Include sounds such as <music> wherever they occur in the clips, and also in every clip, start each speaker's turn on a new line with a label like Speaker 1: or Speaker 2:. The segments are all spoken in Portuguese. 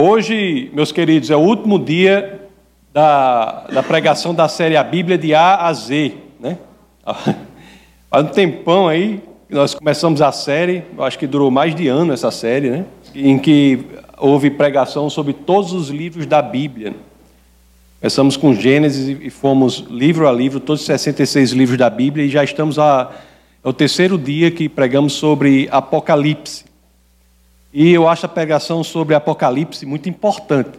Speaker 1: Hoje, meus queridos, é o último dia da, da pregação da série A Bíblia de A a Z. Né? <laughs> Há um tempão aí que nós começamos a série, acho que durou mais de ano essa série, né? em que houve pregação sobre todos os livros da Bíblia. Começamos com Gênesis e fomos livro a livro, todos os 66 livros da Bíblia, e já estamos a, é o terceiro dia que pregamos sobre Apocalipse. E eu acho a pregação sobre Apocalipse muito importante.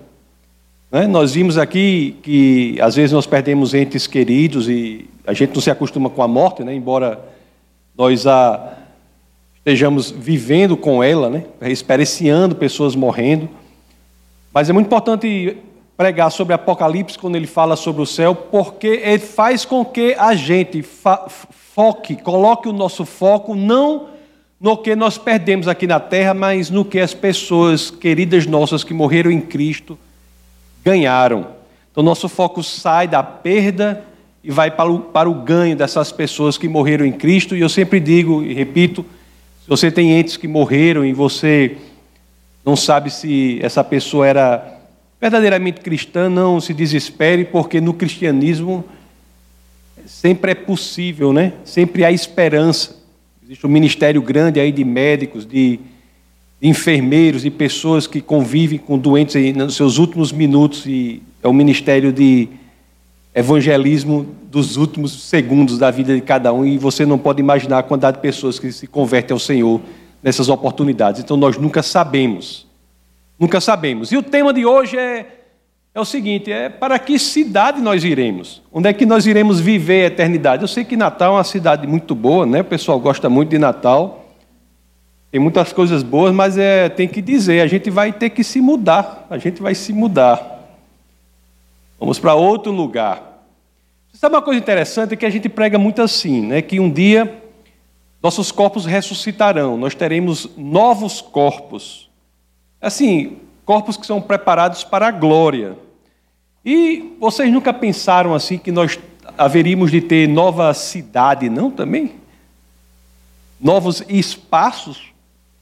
Speaker 1: Né? Nós vimos aqui que às vezes nós perdemos entes queridos e a gente não se acostuma com a morte, né? embora nós a estejamos vivendo com ela, né? experienciando pessoas morrendo. Mas é muito importante pregar sobre Apocalipse quando ele fala sobre o céu, porque ele faz com que a gente foque, coloque o nosso foco não no que nós perdemos aqui na terra, mas no que as pessoas queridas nossas que morreram em Cristo ganharam. Então, nosso foco sai da perda e vai para o, para o ganho dessas pessoas que morreram em Cristo. E eu sempre digo e repito: se você tem entes que morreram e você não sabe se essa pessoa era verdadeiramente cristã, não se desespere, porque no cristianismo sempre é possível, né? Sempre há esperança. Existe um ministério grande aí de médicos, de, de enfermeiros, de pessoas que convivem com doentes aí nos seus últimos minutos e é um ministério de evangelismo dos últimos segundos da vida de cada um e você não pode imaginar a quantidade de pessoas que se convertem ao Senhor nessas oportunidades. Então nós nunca sabemos. Nunca sabemos. E o tema de hoje é é o seguinte: é para que cidade nós iremos? Onde é que nós iremos viver a eternidade? Eu sei que Natal é uma cidade muito boa, né? O pessoal gosta muito de Natal. Tem muitas coisas boas, mas é, tem que dizer, a gente vai ter que se mudar. A gente vai se mudar. Vamos para outro lugar. Você sabe uma coisa interessante é que a gente prega muito assim, né? Que um dia nossos corpos ressuscitarão, nós teremos novos corpos. Assim, corpos que são preparados para a glória. E vocês nunca pensaram assim que nós haveríamos de ter nova cidade, não também? Novos espaços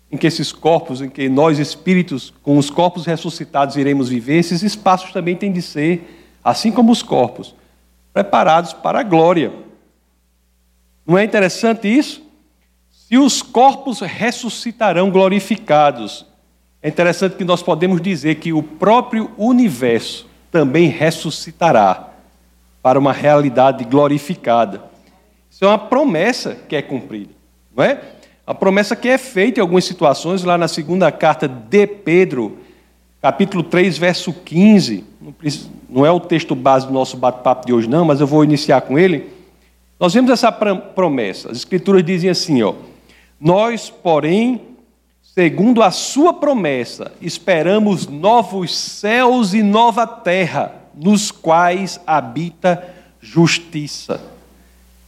Speaker 1: em que esses corpos, em que nós espíritos, com os corpos ressuscitados, iremos viver, esses espaços também têm de ser, assim como os corpos, preparados para a glória. Não é interessante isso? Se os corpos ressuscitarão glorificados, é interessante que nós podemos dizer que o próprio universo também ressuscitará para uma realidade glorificada. Isso é uma promessa que é cumprida, não é? A promessa que é feita em algumas situações, lá na segunda carta de Pedro, capítulo 3, verso 15. Não é o texto base do nosso bate-papo de hoje, não, mas eu vou iniciar com ele. Nós vemos essa promessa. As Escrituras dizem assim: ó, Nós, porém, Segundo a sua promessa, esperamos novos céus e nova terra, nos quais habita justiça.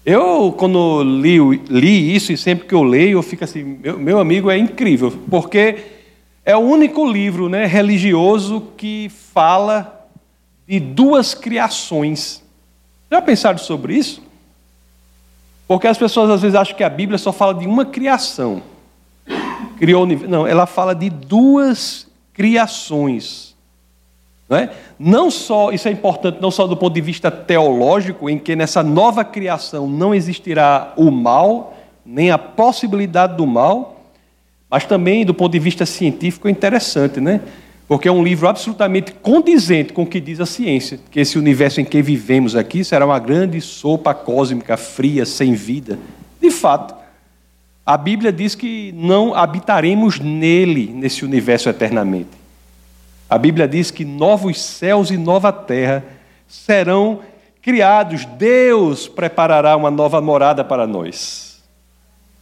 Speaker 1: Eu, quando li, li isso, e sempre que eu leio, eu fico assim, meu, meu amigo, é incrível, porque é o único livro né, religioso que fala de duas criações. Já pensaram sobre isso? Porque as pessoas às vezes acham que a Bíblia só fala de uma criação criou. Não, ela fala de duas criações. Não, é? não só, isso é importante, não só do ponto de vista teológico, em que nessa nova criação não existirá o mal, nem a possibilidade do mal, mas também do ponto de vista científico é interessante, né? Porque é um livro absolutamente condizente com o que diz a ciência, que esse universo em que vivemos aqui será uma grande sopa cósmica fria, sem vida. De fato, a Bíblia diz que não habitaremos nele, nesse universo eternamente. A Bíblia diz que novos céus e nova terra serão criados. Deus preparará uma nova morada para nós.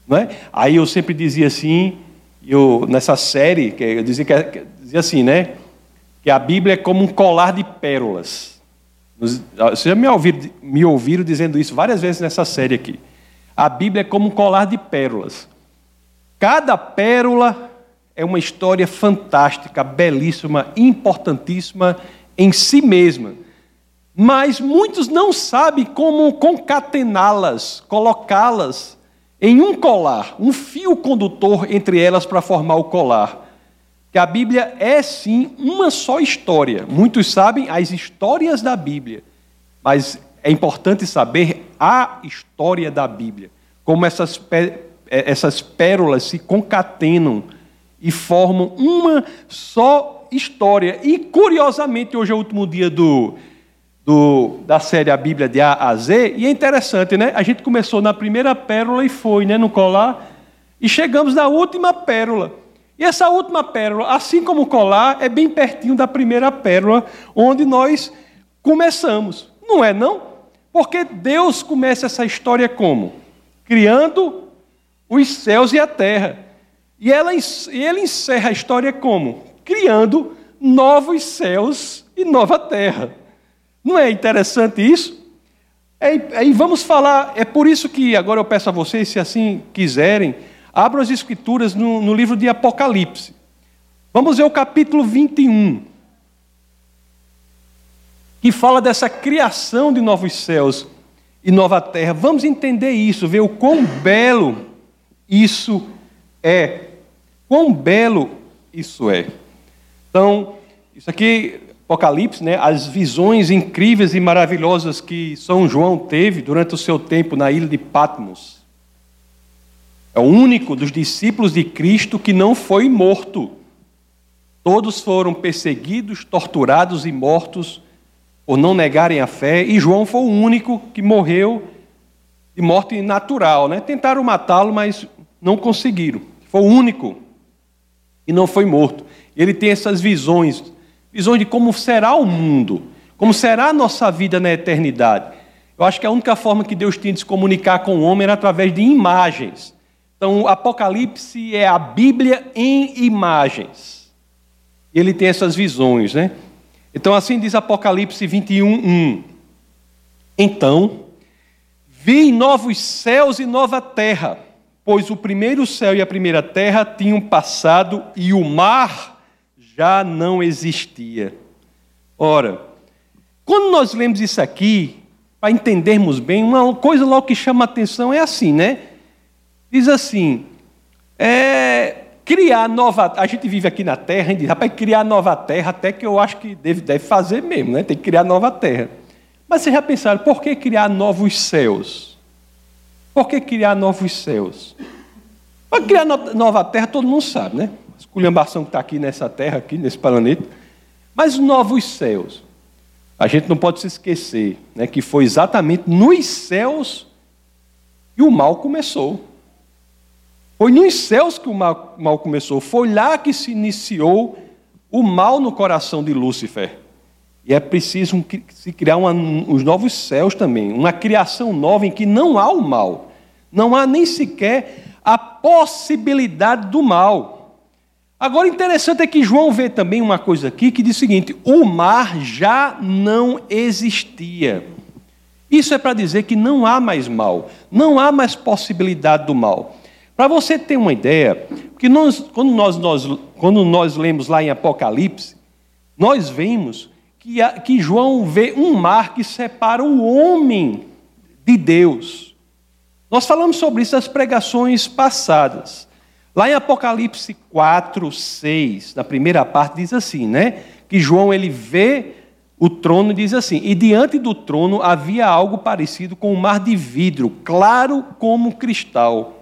Speaker 1: Não é? Aí eu sempre dizia assim, eu, nessa série, eu dizia, que, dizia assim, né? Que a Bíblia é como um colar de pérolas. Vocês já me ouviram, me ouviram dizendo isso várias vezes nessa série aqui. A Bíblia é como um colar de pérolas. Cada pérola é uma história fantástica, belíssima, importantíssima em si mesma. Mas muitos não sabem como concatená-las, colocá-las em um colar, um fio condutor entre elas para formar o colar. que a Bíblia é sim uma só história. Muitos sabem as histórias da Bíblia, mas é importante saber a história da Bíblia, como essas, é, essas pérolas se concatenam e formam uma só história. E curiosamente, hoje é o último dia do, do, da série A Bíblia de A a Z, e é interessante, né? A gente começou na primeira pérola e foi, né, no colar, e chegamos na última pérola. E essa última pérola, assim como o colar, é bem pertinho da primeira pérola, onde nós começamos. Não é não? Porque Deus começa essa história como? Criando os céus e a terra. E, ela, ele encerra a história como? Criando novos céus e nova terra. Não é interessante isso? É, e vamos falar, é por isso que agora eu peço a vocês, se assim quiserem, abram as escrituras no, no livro de Apocalipse. Vamos ver o capítulo 21, que fala dessa criação de novos céus e nova terra. Vamos entender isso, ver o quão belo isso é. Quão belo isso é. Então, isso aqui, Apocalipse, né, as visões incríveis e maravilhosas que São João teve durante o seu tempo na ilha de Patmos. É o único dos discípulos de Cristo que não foi morto. Todos foram perseguidos, torturados e mortos por não negarem a fé, e João foi o único que morreu de morte natural. Né? Tentaram matá-lo, mas não conseguiram. Foi o único e não foi morto. Ele tem essas visões, visões de como será o mundo, como será a nossa vida na eternidade. Eu acho que a única forma que Deus tinha de se comunicar com o homem era através de imagens. Então, Apocalipse é a Bíblia em imagens. Ele tem essas visões, né? Então, assim diz Apocalipse 21, 1. Então, vi novos céus e nova terra pois o primeiro céu e a primeira terra tinham passado e o mar já não existia. Ora, quando nós lemos isso aqui, para entendermos bem, uma coisa logo que chama a atenção é assim, né? Diz assim, é, criar nova. A gente vive aqui na terra, a gente diz, rapaz, criar nova terra, até que eu acho que deve, deve fazer mesmo, né? Tem que criar nova terra. Mas vocês já pensaram, por que criar novos céus? Por que criar novos céus? Para criar nova terra, todo mundo sabe, né? Esculhambação que está aqui nessa terra, aqui nesse planeta. Mas novos céus. A gente não pode se esquecer né, que foi exatamente nos céus que o mal começou. Foi nos céus que o mal, mal começou. Foi lá que se iniciou o mal no coração de Lúcifer. E é preciso se criar uma, os novos céus também, uma criação nova em que não há o mal. Não há nem sequer a possibilidade do mal. Agora, interessante é que João vê também uma coisa aqui que diz o seguinte: o mar já não existia. Isso é para dizer que não há mais mal, não há mais possibilidade do mal. Para você ter uma ideia, porque nós, quando, nós, nós, quando nós lemos lá em Apocalipse, nós vemos que, que João vê um mar que separa o homem de Deus. Nós falamos sobre isso nas pregações passadas. Lá em Apocalipse 4, 6, na primeira parte, diz assim, né? Que João ele vê o trono e diz assim: E diante do trono havia algo parecido com um mar de vidro, claro como cristal.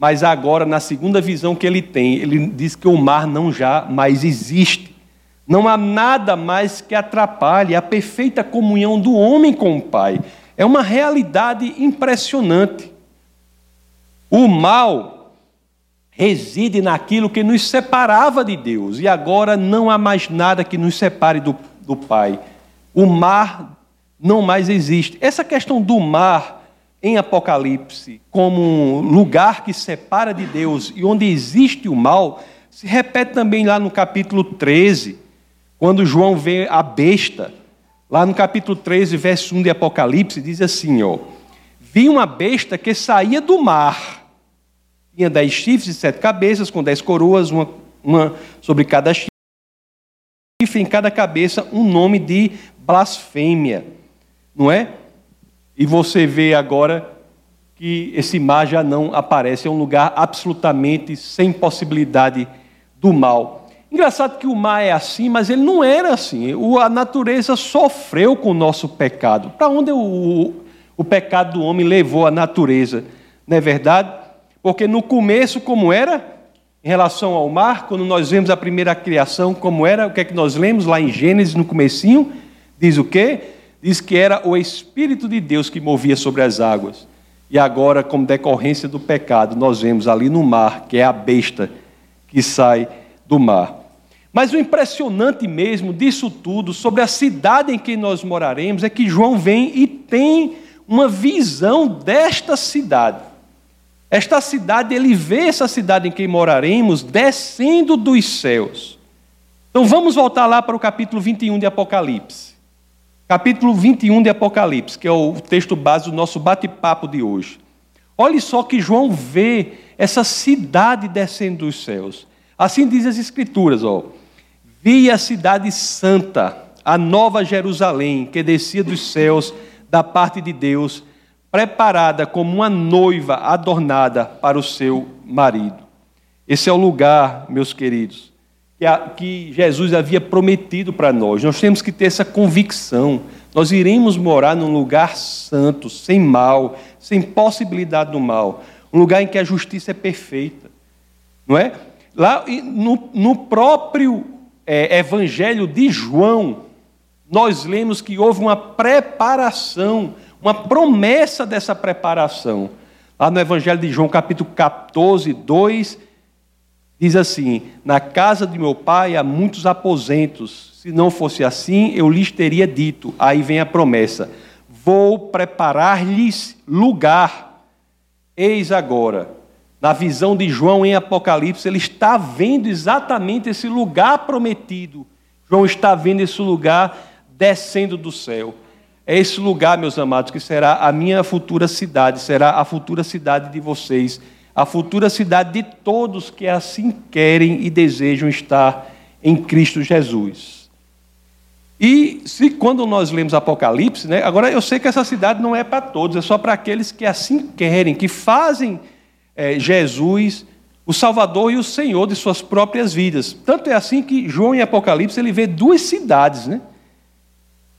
Speaker 1: Mas agora, na segunda visão que ele tem, ele diz que o mar não já mais existe. Não há nada mais que atrapalhe a perfeita comunhão do homem com o Pai. É uma realidade impressionante. O mal reside naquilo que nos separava de Deus, e agora não há mais nada que nos separe do, do Pai. O mar não mais existe. Essa questão do mar em Apocalipse, como um lugar que separa de Deus e onde existe o mal, se repete também lá no capítulo 13, quando João vê a besta Lá no capítulo 13, verso 1 de Apocalipse, diz assim: ó, Vi uma besta que saía do mar. Tinha dez chifres e sete cabeças, com dez coroas, uma, uma sobre cada chifre, em cada cabeça um nome de blasfêmia. Não é? E você vê agora que esse mar já não aparece, é um lugar absolutamente sem possibilidade do mal. Engraçado que o mar é assim, mas ele não era assim. A natureza sofreu com o nosso pecado. Para onde o, o pecado do homem levou a natureza? Não é verdade? Porque no começo, como era? Em relação ao mar, quando nós vemos a primeira criação, como era? O que é que nós lemos lá em Gênesis, no comecinho? Diz o quê? Diz que era o Espírito de Deus que movia sobre as águas. E agora, como decorrência do pecado, nós vemos ali no mar, que é a besta que sai do mar. Mas o impressionante mesmo disso tudo, sobre a cidade em que nós moraremos, é que João vem e tem uma visão desta cidade. Esta cidade, ele vê essa cidade em que moraremos descendo dos céus. Então vamos voltar lá para o capítulo 21 de Apocalipse. Capítulo 21 de Apocalipse, que é o texto base do nosso bate-papo de hoje. Olhe só que João vê essa cidade descendo dos céus. Assim diz as Escrituras, ó. Vi a cidade santa, a nova Jerusalém, que descia dos céus da parte de Deus, preparada como uma noiva adornada para o seu marido. Esse é o lugar, meus queridos, que, a, que Jesus havia prometido para nós. Nós temos que ter essa convicção. Nós iremos morar num lugar santo, sem mal, sem possibilidade do mal. Um lugar em que a justiça é perfeita. Não é? Lá no, no próprio é, Evangelho de João, nós lemos que houve uma preparação, uma promessa dessa preparação. Lá no Evangelho de João, capítulo 14, 2, diz assim: Na casa de meu pai há muitos aposentos. Se não fosse assim, eu lhes teria dito. Aí vem a promessa: Vou preparar-lhes lugar. Eis agora na visão de João em Apocalipse, ele está vendo exatamente esse lugar prometido. João está vendo esse lugar descendo do céu. É esse lugar, meus amados, que será a minha futura cidade, será a futura cidade de vocês, a futura cidade de todos que assim querem e desejam estar em Cristo Jesus. E se quando nós lemos Apocalipse, né, agora eu sei que essa cidade não é para todos, é só para aqueles que assim querem, que fazem é, Jesus, o Salvador e o Senhor de suas próprias vidas. Tanto é assim que João em Apocalipse ele vê duas cidades, né?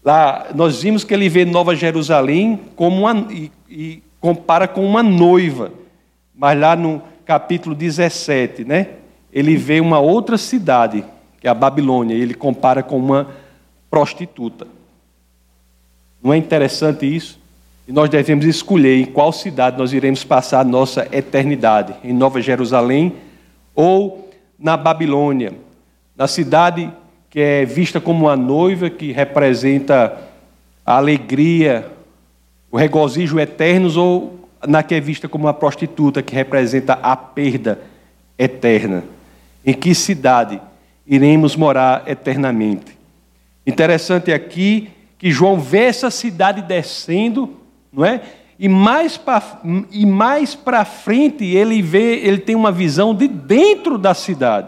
Speaker 1: Lá nós vimos que ele vê Nova Jerusalém como uma, e, e compara com uma noiva. Mas lá no capítulo 17, né? Ele vê uma outra cidade, que é a Babilônia, e ele compara com uma prostituta. Não é interessante isso? E nós devemos escolher em qual cidade nós iremos passar a nossa eternidade, em Nova Jerusalém ou na Babilônia, na cidade que é vista como uma noiva que representa a alegria, o regozijo eternos, ou na que é vista como uma prostituta que representa a perda eterna. Em que cidade iremos morar eternamente? Interessante aqui que João vê essa cidade descendo não é? E mais para frente ele vê, ele tem uma visão de dentro da cidade.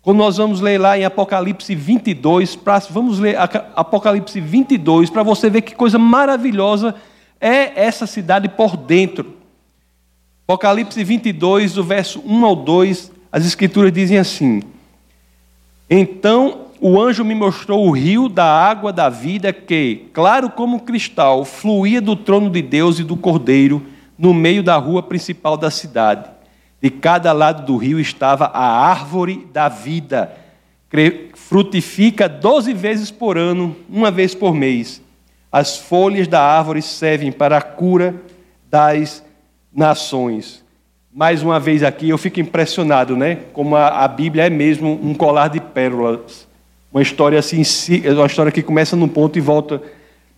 Speaker 1: Quando nós vamos ler lá em Apocalipse 22, pra, vamos ler Apocalipse 22 para você ver que coisa maravilhosa é essa cidade por dentro. Apocalipse 22, do verso 1 ao 2, as escrituras dizem assim: Então o anjo me mostrou o rio da água da vida que, claro como cristal, fluía do trono de Deus e do Cordeiro no meio da rua principal da cidade. De cada lado do rio estava a árvore da vida. Frutifica doze vezes por ano, uma vez por mês. As folhas da árvore servem para a cura das nações. Mais uma vez aqui eu fico impressionado, né? Como a, a Bíblia é mesmo um colar de pérolas. Uma história assim, uma história que começa num ponto e volta.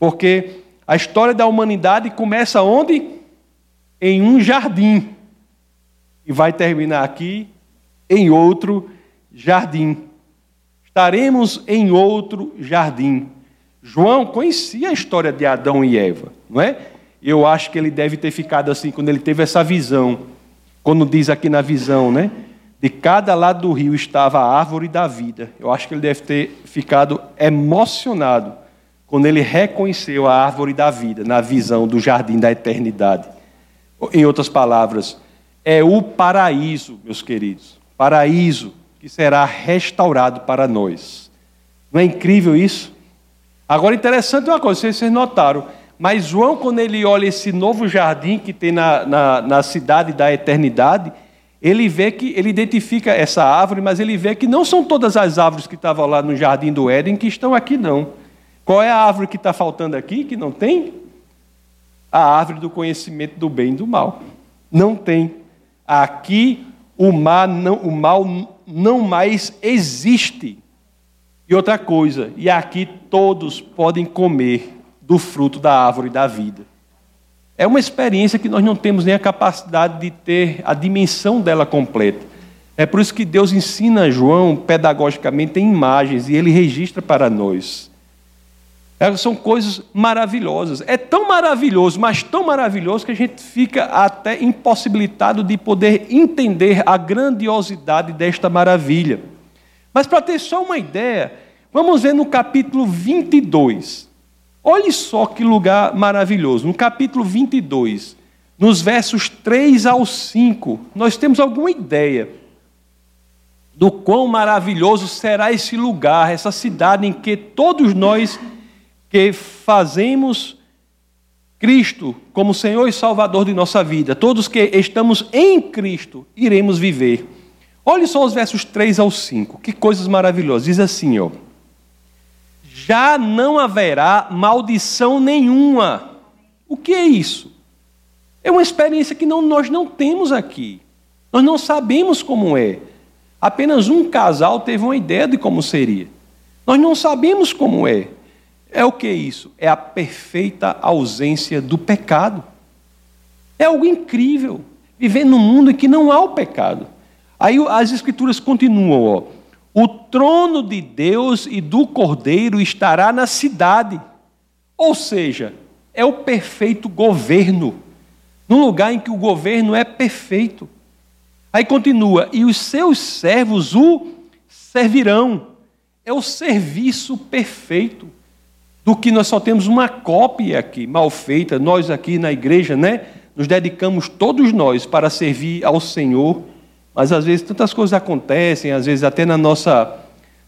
Speaker 1: Porque a história da humanidade começa onde? Em um jardim. E vai terminar aqui em outro jardim. Estaremos em outro jardim. João conhecia a história de Adão e Eva, não é? Eu acho que ele deve ter ficado assim quando ele teve essa visão. Quando diz aqui na visão, né? De cada lado do rio estava a árvore da vida. Eu acho que ele deve ter ficado emocionado quando ele reconheceu a árvore da vida na visão do jardim da eternidade. Em outras palavras, é o paraíso, meus queridos. Paraíso que será restaurado para nós. Não é incrível isso? Agora, interessante uma coisa, vocês notaram, mas João, quando ele olha esse novo jardim que tem na, na, na cidade da eternidade, ele vê que, ele identifica essa árvore, mas ele vê que não são todas as árvores que estavam lá no jardim do Éden que estão aqui, não. Qual é a árvore que está faltando aqui, que não tem? A árvore do conhecimento do bem e do mal. Não tem. Aqui o não, o mal não mais existe. E outra coisa, e aqui todos podem comer do fruto da árvore da vida. É uma experiência que nós não temos nem a capacidade de ter a dimensão dela completa. É por isso que Deus ensina João pedagogicamente em imagens e ele registra para nós. É, são coisas maravilhosas. É tão maravilhoso, mas tão maravilhoso que a gente fica até impossibilitado de poder entender a grandiosidade desta maravilha. Mas para ter só uma ideia, vamos ver no capítulo 22. Olhe só que lugar maravilhoso. No capítulo 22, nos versos 3 ao 5, nós temos alguma ideia do quão maravilhoso será esse lugar, essa cidade em que todos nós que fazemos Cristo como Senhor e Salvador de nossa vida, todos que estamos em Cristo, iremos viver. Olhe só os versos 3 ao 5, que coisas maravilhosas. Diz assim, ó já não haverá maldição nenhuma. O que é isso? É uma experiência que não, nós não temos aqui. Nós não sabemos como é. Apenas um casal teve uma ideia de como seria. Nós não sabemos como é. É o que é isso? É a perfeita ausência do pecado. É algo incrível viver num mundo em que não há o pecado. Aí as escrituras continuam, ó. O trono de Deus e do Cordeiro estará na cidade. Ou seja, é o perfeito governo, num lugar em que o governo é perfeito. Aí continua: e os seus servos o servirão. É o serviço perfeito do que nós só temos uma cópia aqui, mal feita. Nós aqui na igreja, né? Nos dedicamos todos nós para servir ao Senhor mas às vezes tantas coisas acontecem, às vezes até na nossa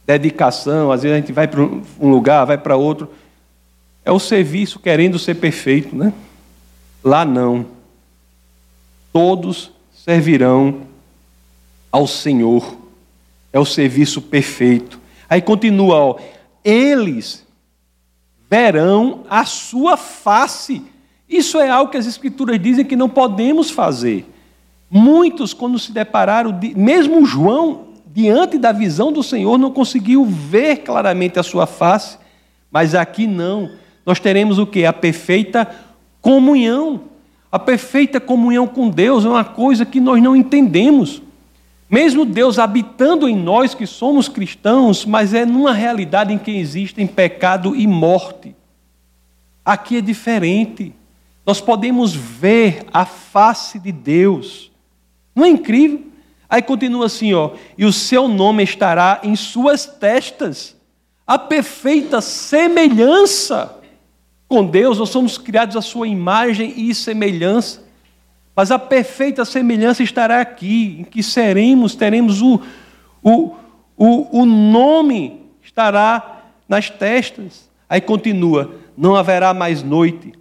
Speaker 1: dedicação, às vezes a gente vai para um lugar, vai para outro. É o serviço querendo ser perfeito, né? Lá não. Todos servirão ao Senhor. É o serviço perfeito. Aí continua, ó, eles verão a sua face. Isso é algo que as Escrituras dizem que não podemos fazer. Muitos, quando se depararam, mesmo João, diante da visão do Senhor, não conseguiu ver claramente a sua face, mas aqui não. Nós teremos o que? A perfeita comunhão. A perfeita comunhão com Deus é uma coisa que nós não entendemos. Mesmo Deus habitando em nós que somos cristãos, mas é numa realidade em que existem pecado e morte. Aqui é diferente. Nós podemos ver a face de Deus. Não é incrível? Aí continua assim, ó, e o seu nome estará em suas testas. A perfeita semelhança com Deus, nós somos criados à sua imagem e semelhança. Mas a perfeita semelhança estará aqui, em que seremos, teremos o, o, o, o nome estará nas testas. Aí continua: não haverá mais noite.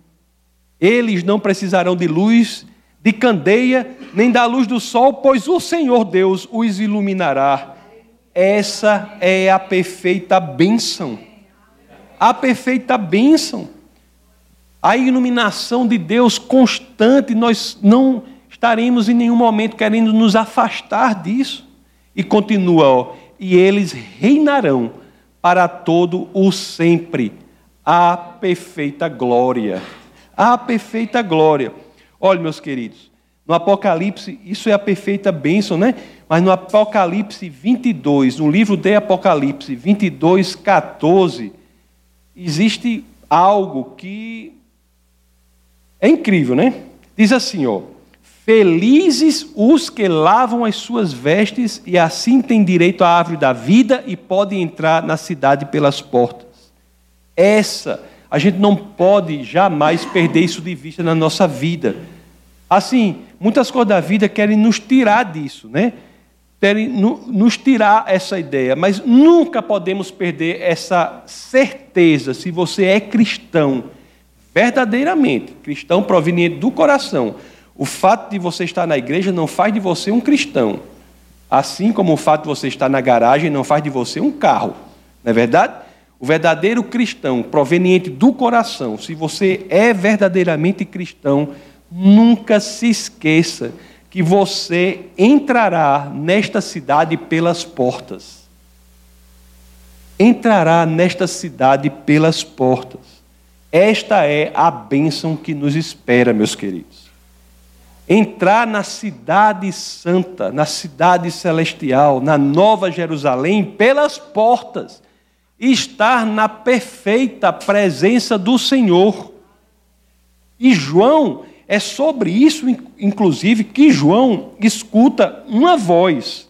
Speaker 1: Eles não precisarão de luz de candeia, nem da luz do sol, pois o Senhor Deus os iluminará. Essa é a perfeita bênção. A perfeita bênção. A iluminação de Deus constante, nós não estaremos em nenhum momento querendo nos afastar disso. E continua, ó, e eles reinarão para todo o sempre. A perfeita glória. A perfeita glória. Olha, meus queridos, no Apocalipse, isso é a perfeita bênção, né? Mas no Apocalipse 22, no livro de Apocalipse 22, 14, existe algo que é incrível, né? Diz assim, ó: Felizes os que lavam as suas vestes e assim têm direito à árvore da vida e podem entrar na cidade pelas portas. Essa, a gente não pode jamais perder isso de vista na nossa vida. Assim, muitas coisas da vida querem nos tirar disso, né? querem nos tirar essa ideia, mas nunca podemos perder essa certeza se você é cristão, verdadeiramente, cristão proveniente do coração. O fato de você estar na igreja não faz de você um cristão, assim como o fato de você estar na garagem não faz de você um carro, não é verdade? O verdadeiro cristão, proveniente do coração, se você é verdadeiramente cristão, nunca se esqueça que você entrará nesta cidade pelas portas. Entrará nesta cidade pelas portas. Esta é a bênção que nos espera, meus queridos. Entrar na cidade santa, na cidade celestial, na nova Jerusalém, pelas portas. Estar na perfeita presença do Senhor. E João é sobre isso, inclusive, que João escuta uma voz.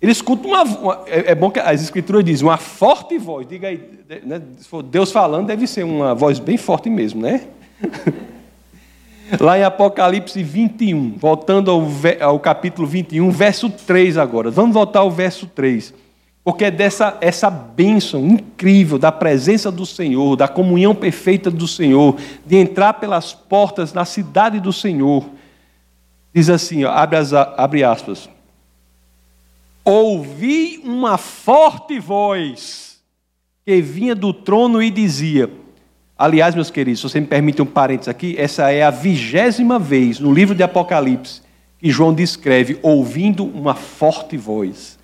Speaker 1: Ele escuta uma, uma é, é bom que as escrituras dizem uma forte voz. Diga aí, né, se for Deus falando, deve ser uma voz bem forte mesmo, né? <laughs> Lá em Apocalipse 21, voltando ao, ao capítulo 21, verso 3 agora. Vamos voltar ao verso 3 porque é dessa essa bênção incrível da presença do Senhor, da comunhão perfeita do Senhor, de entrar pelas portas na cidade do Senhor. Diz assim, ó, abre, as, abre aspas. Ouvi uma forte voz que vinha do trono e dizia. Aliás, meus queridos, se você me permite um parênteses aqui, essa é a vigésima vez no livro de Apocalipse que João descreve ouvindo uma forte voz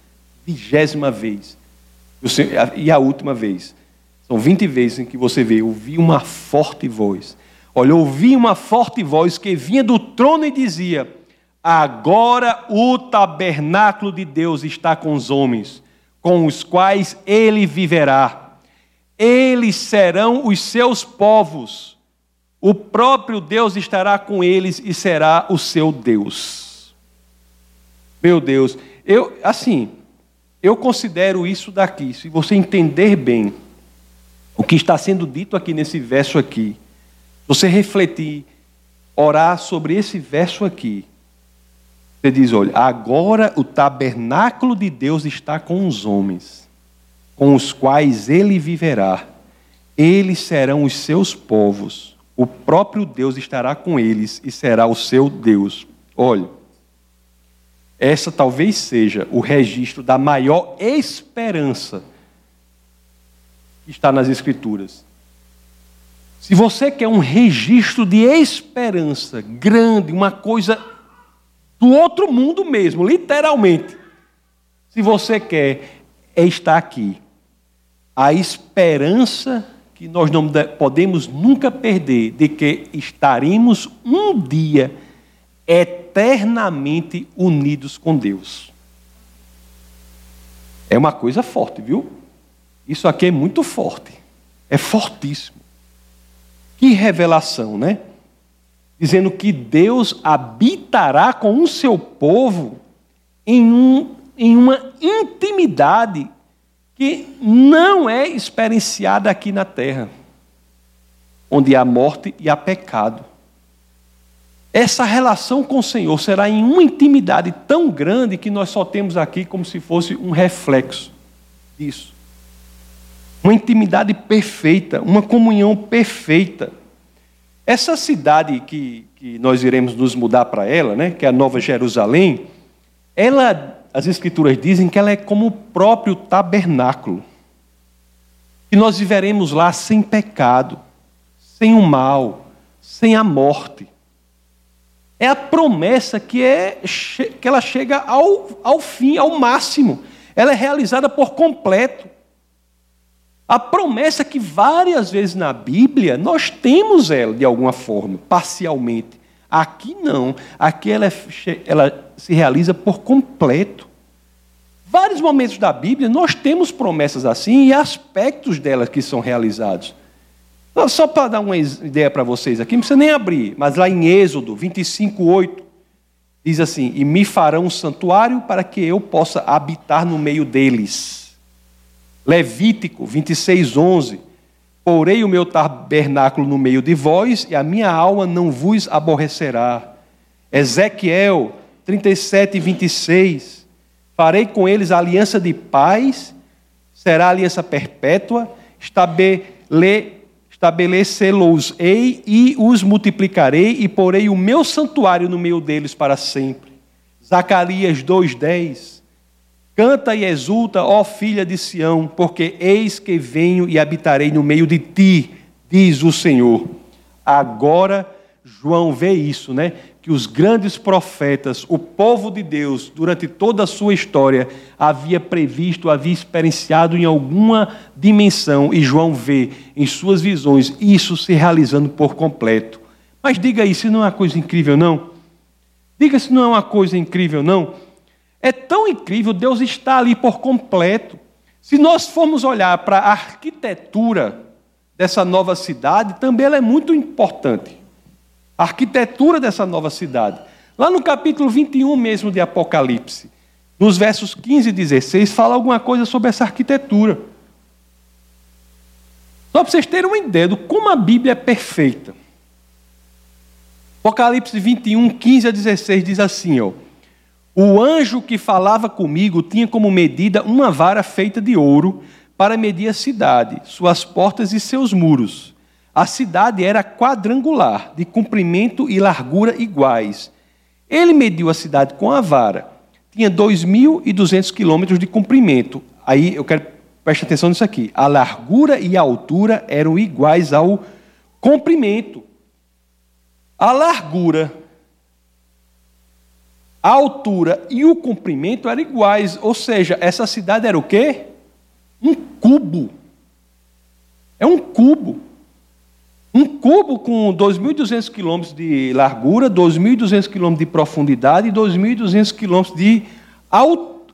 Speaker 1: vigésima vez. E a última vez. São 20 vezes em que você vê, ouvi uma forte voz. Olha, ouvi uma forte voz que vinha do trono e dizia: Agora o tabernáculo de Deus está com os homens, com os quais ele viverá. Eles serão os seus povos. O próprio Deus estará com eles e será o seu Deus. Meu Deus, eu assim, eu considero isso daqui, se você entender bem o que está sendo dito aqui nesse verso aqui, você refletir, orar sobre esse verso aqui, você diz: olha, agora o tabernáculo de Deus está com os homens, com os quais ele viverá. Eles serão os seus povos, o próprio Deus estará com eles e será o seu Deus. Olha, essa talvez seja o registro da maior esperança que está nas Escrituras. Se você quer um registro de esperança grande, uma coisa do outro mundo mesmo, literalmente, se você quer, é estar aqui. A esperança que nós não podemos nunca perder de que estaremos um dia eternamente unidos com Deus. É uma coisa forte, viu? Isso aqui é muito forte. É fortíssimo. Que revelação, né? Dizendo que Deus habitará com o seu povo em, um, em uma intimidade que não é experienciada aqui na terra, onde há morte e há pecado essa relação com o Senhor será em uma intimidade tão grande que nós só temos aqui como se fosse um reflexo disso. Uma intimidade perfeita, uma comunhão perfeita. Essa cidade que, que nós iremos nos mudar para ela, né, que é a Nova Jerusalém, ela, as Escrituras dizem que ela é como o próprio tabernáculo. E nós viveremos lá sem pecado, sem o mal, sem a morte. É a promessa que, é, que ela chega ao, ao fim, ao máximo. Ela é realizada por completo. A promessa que várias vezes na Bíblia nós temos ela de alguma forma, parcialmente. Aqui não. Aqui ela, é, ela se realiza por completo. Vários momentos da Bíblia nós temos promessas assim e aspectos delas que são realizados. Só para dar uma ideia para vocês aqui, não precisa nem abrir, mas lá em Êxodo 25, 8, diz assim: E me farão um santuário para que eu possa habitar no meio deles. Levítico 26, 11: Porei o meu tabernáculo no meio de vós, e a minha alma não vos aborrecerá. Ezequiel 37, 26: Farei com eles aliança de paz, será aliança perpétua, estabelecê-los-ei e os multiplicarei, e porei o meu santuário no meio deles para sempre. Zacarias 2,10 Canta e exulta, ó filha de Sião, porque eis que venho e habitarei no meio de ti, diz o Senhor. Agora João vê isso, né? Que os grandes profetas, o povo de Deus, durante toda a sua história, havia previsto, havia experienciado em alguma dimensão, e João vê em suas visões isso se realizando por completo. Mas diga aí, se não é uma coisa incrível, não? Diga se não é uma coisa incrível, não? É tão incrível, Deus está ali por completo. Se nós formos olhar para a arquitetura dessa nova cidade, também ela é muito importante a arquitetura dessa nova cidade. Lá no capítulo 21 mesmo de Apocalipse, nos versos 15 e 16, fala alguma coisa sobre essa arquitetura. Só para vocês terem uma ideia de como a Bíblia é perfeita. Apocalipse 21, 15 a 16 diz assim: ó, O anjo que falava comigo tinha como medida uma vara feita de ouro para medir a cidade, suas portas e seus muros. A cidade era quadrangular, de comprimento e largura iguais. Ele mediu a cidade com a vara. Tinha 2.200 quilômetros de comprimento. Aí eu quero preste atenção nisso aqui. A largura e a altura eram iguais ao comprimento. A largura, a altura e o comprimento eram iguais. Ou seja, essa cidade era o quê? Um cubo. É um cubo. Um cubo com 2.200 quilômetros de largura, 2.200 quilômetros de profundidade e 2.200 quilômetros de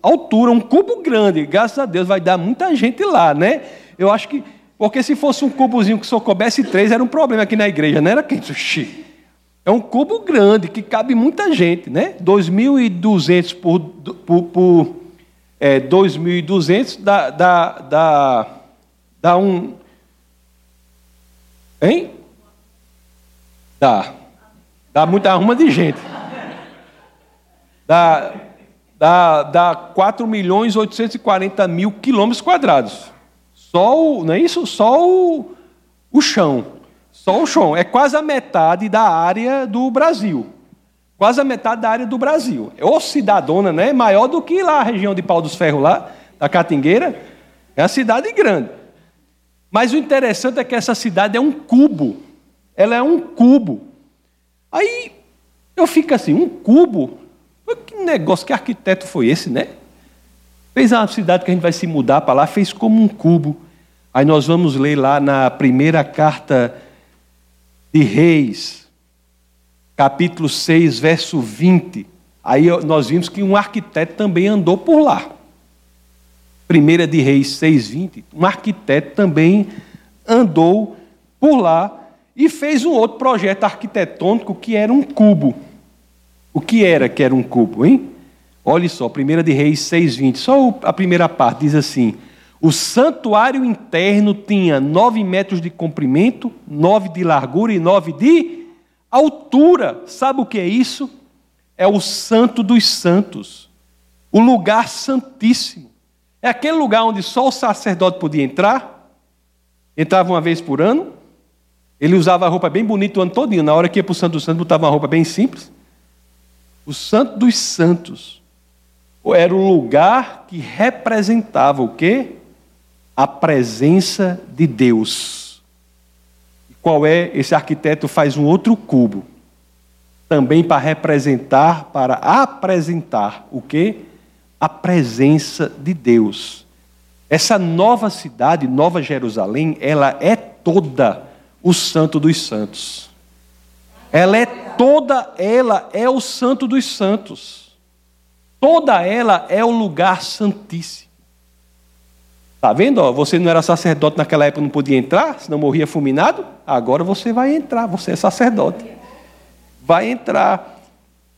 Speaker 1: altura. Um cubo grande, graças a Deus, vai dar muita gente lá, né? Eu acho que, porque se fosse um cubozinho que só coubesse três, era um problema aqui na igreja, não era quente. É um cubo grande que cabe muita gente, né? 2.200 por, por, por é, 2.200 dá, dá, dá, dá um Hein? Dá. Dá muita arruma de gente. Dá, dá, dá 4 milhões 840 mil quilômetros quadrados. Só o, não é isso? Só o, o chão. Só o chão. É quase a metade da área do Brasil. Quase a metade da área do Brasil. É o cidadona, né? Maior do que lá a região de Pau dos Ferros, lá, da Catingueira. É uma cidade grande. Mas o interessante é que essa cidade é um cubo. Ela é um cubo. Aí eu fico assim, um cubo? Que negócio, que arquiteto foi esse, né? Fez uma cidade que a gente vai se mudar para lá, fez como um cubo. Aí nós vamos ler lá na primeira carta de Reis, capítulo 6, verso 20. Aí nós vimos que um arquiteto também andou por lá. Primeira de Reis 6:20, um arquiteto também andou por lá e fez um outro projeto arquitetônico que era um cubo. O que era que era um cubo, hein? Olhe só, Primeira de Reis 6:20, só a primeira parte diz assim: o santuário interno tinha nove metros de comprimento, nove de largura e nove de altura. Sabe o que é isso? É o Santo dos Santos, o lugar santíssimo. É aquele lugar onde só o sacerdote podia entrar, entrava uma vez por ano, ele usava a roupa bem bonita o ano todinho, na hora que ia para o Santo dos Santos, botava uma roupa bem simples. O Santo dos Santos era o lugar que representava o quê? A presença de Deus. E qual é? Esse arquiteto faz um outro cubo, também para representar, para apresentar o quê? A presença de Deus. Essa nova cidade, Nova Jerusalém, ela é toda o Santo dos Santos. Ela é toda, ela é o Santo dos Santos. Toda ela é o lugar santíssimo. Está vendo? Você não era sacerdote naquela época, não podia entrar, senão morria fulminado. Agora você vai entrar, você é sacerdote. Vai entrar,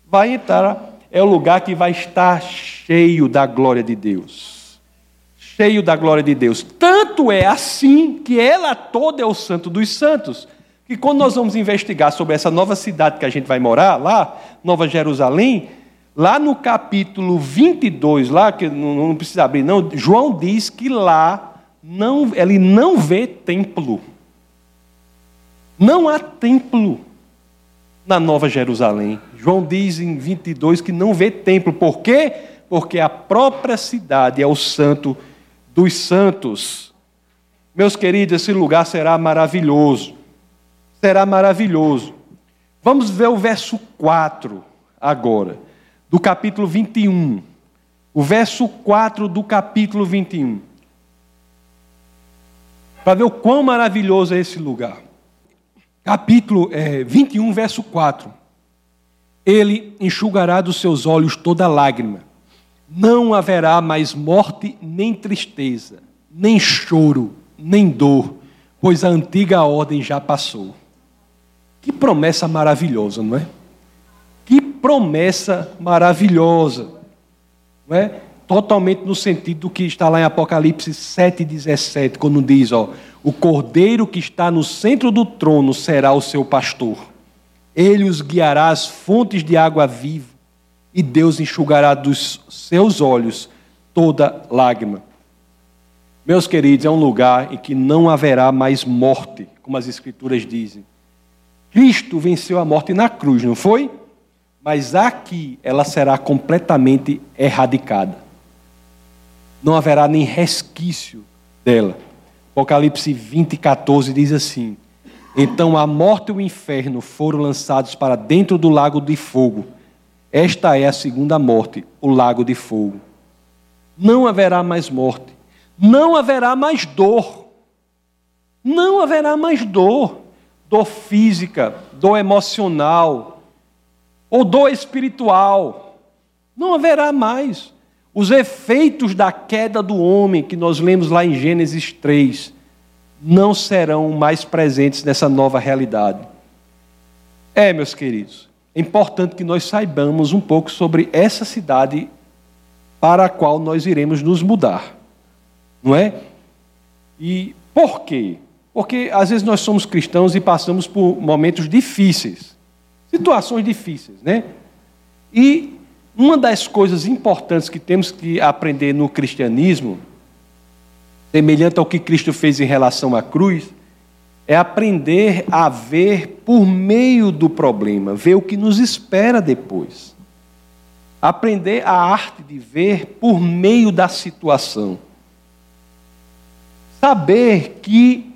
Speaker 1: vai entrar é o lugar que vai estar cheio da glória de Deus. Cheio da glória de Deus. Tanto é assim que ela toda é o santo dos santos. Que quando nós vamos investigar sobre essa nova cidade que a gente vai morar lá, Nova Jerusalém, Lá no capítulo 22, lá que não, não precisa abrir não, João diz que lá não, ele não vê templo. Não há templo na Nova Jerusalém. João diz em 22 que não vê templo. Por quê? Porque a própria cidade é o santo dos santos. Meus queridos, esse lugar será maravilhoso. Será maravilhoso. Vamos ver o verso 4 agora, do capítulo 21. O verso 4 do capítulo 21. Para ver o quão maravilhoso é esse lugar capítulo é, 21, verso 4. Ele enxugará dos seus olhos toda lágrima. Não haverá mais morte, nem tristeza, nem choro, nem dor, pois a antiga ordem já passou. Que promessa maravilhosa, não é? Que promessa maravilhosa, não é? Totalmente no sentido do que está lá em Apocalipse 7,17, quando diz, ó, o cordeiro que está no centro do trono será o seu pastor. Ele os guiará às fontes de água viva, e Deus enxugará dos seus olhos toda lágrima. Meus queridos, é um lugar em que não haverá mais morte, como as Escrituras dizem. Cristo venceu a morte na cruz, não foi? Mas aqui ela será completamente erradicada. Não haverá nem resquício dela. Apocalipse 20, 14 diz assim: Então a morte e o inferno foram lançados para dentro do lago de fogo. Esta é a segunda morte, o lago de fogo. Não haverá mais morte, não haverá mais dor. Não haverá mais dor, dor física, dor emocional, ou dor espiritual. Não haverá mais. Os efeitos da queda do homem, que nós lemos lá em Gênesis 3, não serão mais presentes nessa nova realidade. É, meus queridos, é importante que nós saibamos um pouco sobre essa cidade para a qual nós iremos nos mudar. Não é? E por quê? Porque às vezes nós somos cristãos e passamos por momentos difíceis, situações difíceis, né? E uma das coisas importantes que temos que aprender no cristianismo, semelhante ao que Cristo fez em relação à cruz, é aprender a ver por meio do problema, ver o que nos espera depois. Aprender a arte de ver por meio da situação. Saber que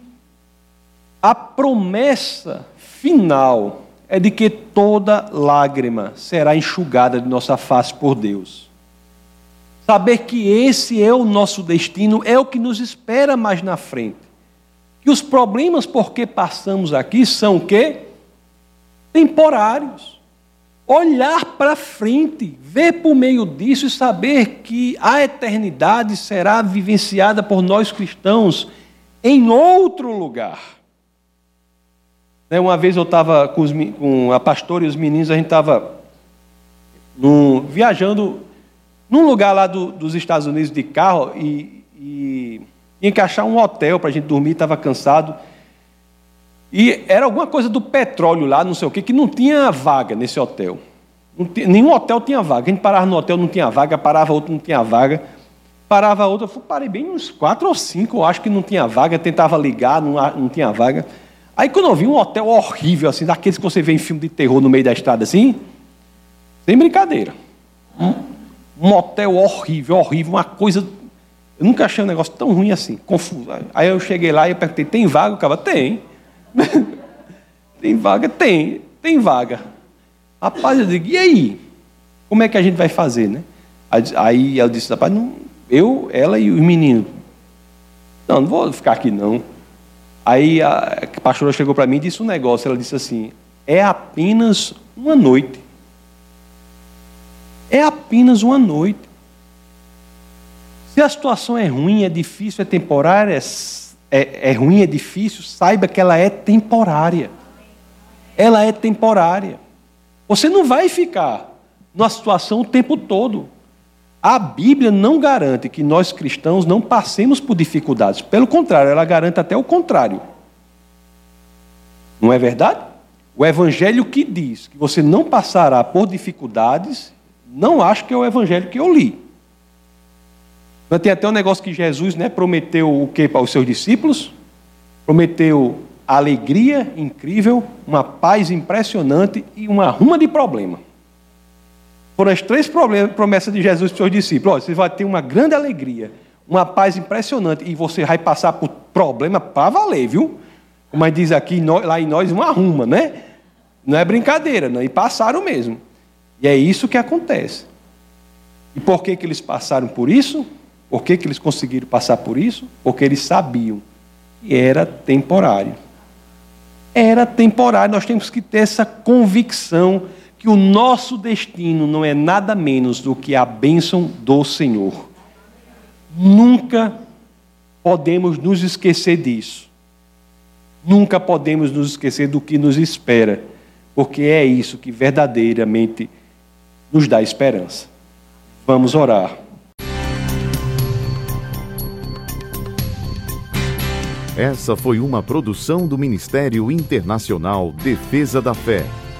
Speaker 1: a promessa final é de que toda lágrima será enxugada de nossa face por Deus. Saber que esse é o nosso destino, é o que nos espera mais na frente. Que os problemas por que passamos aqui são o quê? Temporários. Olhar para frente, ver por meio disso e saber que a eternidade será vivenciada por nós cristãos em outro lugar. Né, uma vez eu estava com, com, a pastora e os meninos, a gente estava viajando num lugar lá do, dos Estados Unidos de carro e, e encaixar um hotel para a gente dormir, estava cansado. E era alguma coisa do petróleo lá, não sei o quê, que não tinha vaga nesse hotel. Tinha, nenhum hotel tinha vaga. A gente parava no hotel, não tinha vaga, parava outro, não tinha vaga. Parava outro, eu parei bem uns quatro ou cinco, eu acho que não tinha vaga, tentava ligar, não, não tinha vaga. Aí quando eu vi um hotel horrível, assim, daqueles que você vê em filme de terror no meio da estrada, assim, sem brincadeira. Um, hotel horrível, horrível, uma coisa. Eu nunca achei um negócio tão ruim assim, confuso. Aí eu cheguei lá e perguntei: tem vaga? O cara, tem. <laughs> tem vaga? Tem, tem vaga. Rapaz, eu digo, e aí? Como é que a gente vai fazer, né? Aí ela disse, rapaz, não, eu, ela e os meninos. Não, não vou ficar aqui não. Aí a pastora chegou para mim e disse um negócio. Ela disse assim: é apenas uma noite. É apenas uma noite. Se a situação é ruim, é difícil, é temporária, é, é ruim, é difícil, saiba que ela é temporária. Ela é temporária. Você não vai ficar numa situação o tempo todo. A Bíblia não garante que nós cristãos não passemos por dificuldades. Pelo contrário, ela garante até o contrário. Não é verdade? O Evangelho que diz que você não passará por dificuldades, Não acho que é o evangelho que eu li. Mas tem até um negócio que Jesus né, prometeu o que para os seus discípulos? Prometeu alegria incrível, uma paz impressionante e uma ruma de problema. Foram as três promessas de Jesus para os seus discípulos. Olha, você vai ter uma grande alegria, uma paz impressionante e você vai passar por problema para valer, viu? Como diz aqui, lá em nós, uma ruma, né? Não é brincadeira, não. e passaram mesmo. E é isso que acontece. E por que, que eles passaram por isso? Por que, que eles conseguiram passar por isso? Porque eles sabiam que era temporário. Era temporário, nós temos que ter essa convicção que o nosso destino não é nada menos do que a bênção do Senhor. Nunca podemos nos esquecer disso. Nunca podemos nos esquecer do que nos espera, porque é isso que verdadeiramente nos dá esperança. Vamos orar.
Speaker 2: Essa foi uma produção do Ministério Internacional Defesa da Fé,